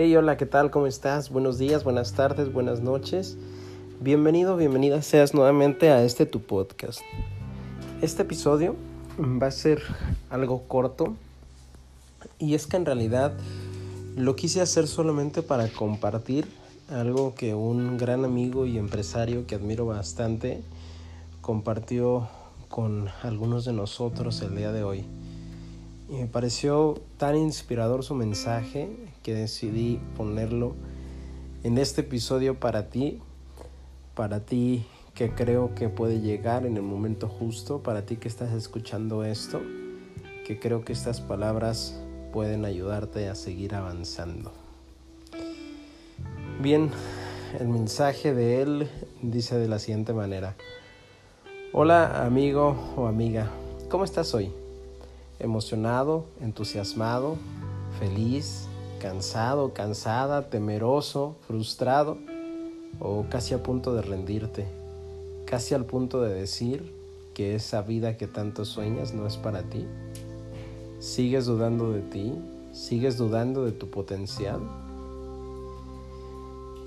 Hey, hola, ¿qué tal? ¿Cómo estás? Buenos días, buenas tardes, buenas noches. Bienvenido, bienvenida seas nuevamente a este tu podcast. Este episodio va a ser algo corto y es que en realidad lo quise hacer solamente para compartir algo que un gran amigo y empresario que admiro bastante compartió con algunos de nosotros el día de hoy. Y me pareció tan inspirador su mensaje que decidí ponerlo en este episodio para ti, para ti que creo que puede llegar en el momento justo, para ti que estás escuchando esto, que creo que estas palabras pueden ayudarte a seguir avanzando. Bien, el mensaje de él dice de la siguiente manera. Hola amigo o amiga, ¿cómo estás hoy? Emocionado, entusiasmado, feliz, cansado, cansada, temeroso, frustrado o casi a punto de rendirte, casi al punto de decir que esa vida que tanto sueñas no es para ti. ¿Sigues dudando de ti? ¿Sigues dudando de tu potencial?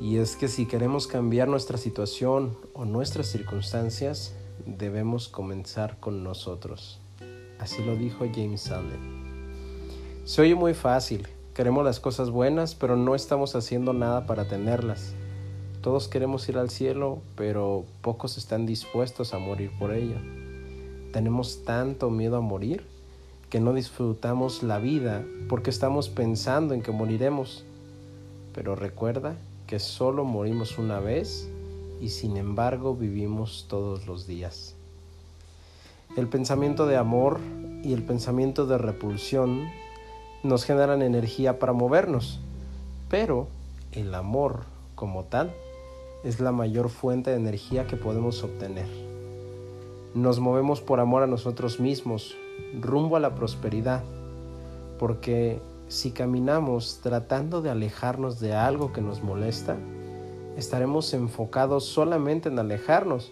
Y es que si queremos cambiar nuestra situación o nuestras circunstancias, debemos comenzar con nosotros. Así lo dijo James Allen. Se oye muy fácil, queremos las cosas buenas, pero no estamos haciendo nada para tenerlas. Todos queremos ir al cielo, pero pocos están dispuestos a morir por ello. Tenemos tanto miedo a morir que no disfrutamos la vida porque estamos pensando en que moriremos. Pero recuerda que solo morimos una vez y sin embargo vivimos todos los días. El pensamiento de amor y el pensamiento de repulsión nos generan energía para movernos, pero el amor como tal es la mayor fuente de energía que podemos obtener. Nos movemos por amor a nosotros mismos, rumbo a la prosperidad, porque si caminamos tratando de alejarnos de algo que nos molesta, estaremos enfocados solamente en alejarnos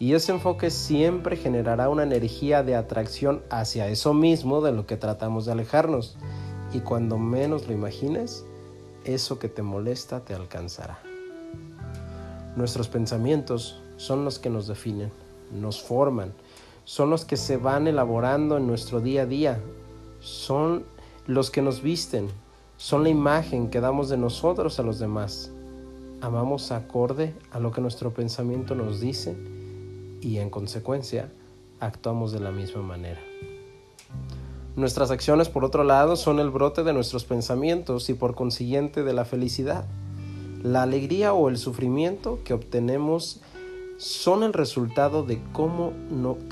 y ese enfoque siempre generará una energía de atracción hacia eso mismo de lo que tratamos de alejarnos. Y cuando menos lo imagines, eso que te molesta te alcanzará. Nuestros pensamientos son los que nos definen, nos forman, son los que se van elaborando en nuestro día a día, son los que nos visten, son la imagen que damos de nosotros a los demás. Amamos acorde a lo que nuestro pensamiento nos dice y en consecuencia actuamos de la misma manera. Nuestras acciones, por otro lado, son el brote de nuestros pensamientos y por consiguiente de la felicidad. La alegría o el sufrimiento que obtenemos son el resultado de cómo,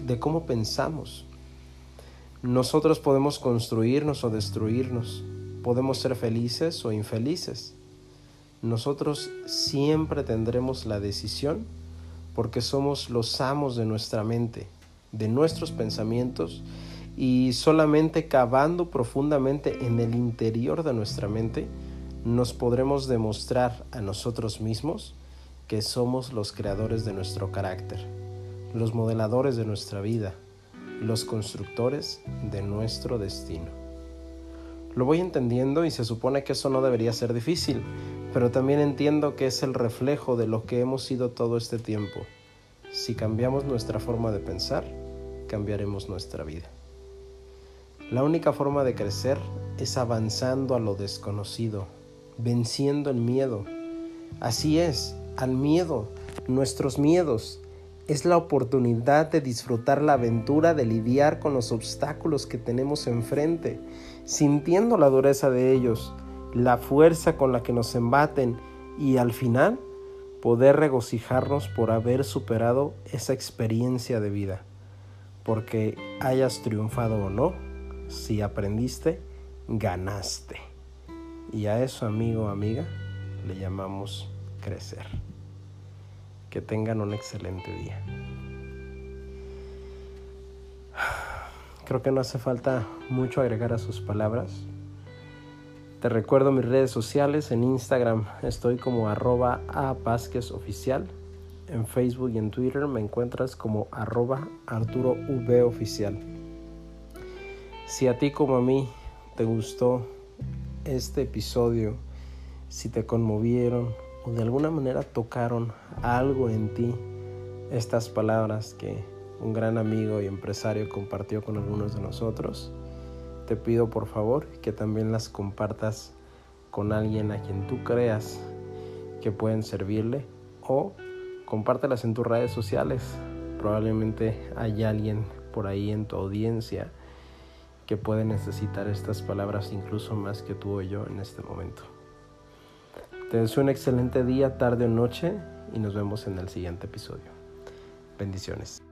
de cómo pensamos. Nosotros podemos construirnos o destruirnos, podemos ser felices o infelices. Nosotros siempre tendremos la decisión porque somos los amos de nuestra mente, de nuestros pensamientos, y solamente cavando profundamente en el interior de nuestra mente, nos podremos demostrar a nosotros mismos que somos los creadores de nuestro carácter, los modeladores de nuestra vida, los constructores de nuestro destino. Lo voy entendiendo y se supone que eso no debería ser difícil, pero también entiendo que es el reflejo de lo que hemos sido todo este tiempo. Si cambiamos nuestra forma de pensar, cambiaremos nuestra vida. La única forma de crecer es avanzando a lo desconocido, venciendo el miedo. Así es, al miedo, nuestros miedos, es la oportunidad de disfrutar la aventura de lidiar con los obstáculos que tenemos enfrente, sintiendo la dureza de ellos, la fuerza con la que nos embaten y al final poder regocijarnos por haber superado esa experiencia de vida, porque hayas triunfado o no, si aprendiste, ganaste. Y a eso, amigo amiga, le llamamos crecer. Que tengan un excelente día. Creo que no hace falta mucho agregar a sus palabras. Te recuerdo mis redes sociales. En Instagram estoy como arroba a oficial. En Facebook y en Twitter me encuentras como arroba Arturo oficial. Si a ti como a mí te gustó este episodio, si te conmovieron o de alguna manera tocaron algo en ti, estas palabras que un gran amigo y empresario compartió con algunos de nosotros, te pido por favor que también las compartas con alguien a quien tú creas que pueden servirle o compártelas en tus redes sociales. Probablemente hay alguien por ahí en tu audiencia que puede necesitar estas palabras incluso más que tú o yo en este momento. Te deseo un excelente día, tarde o noche y nos vemos en el siguiente episodio. Bendiciones.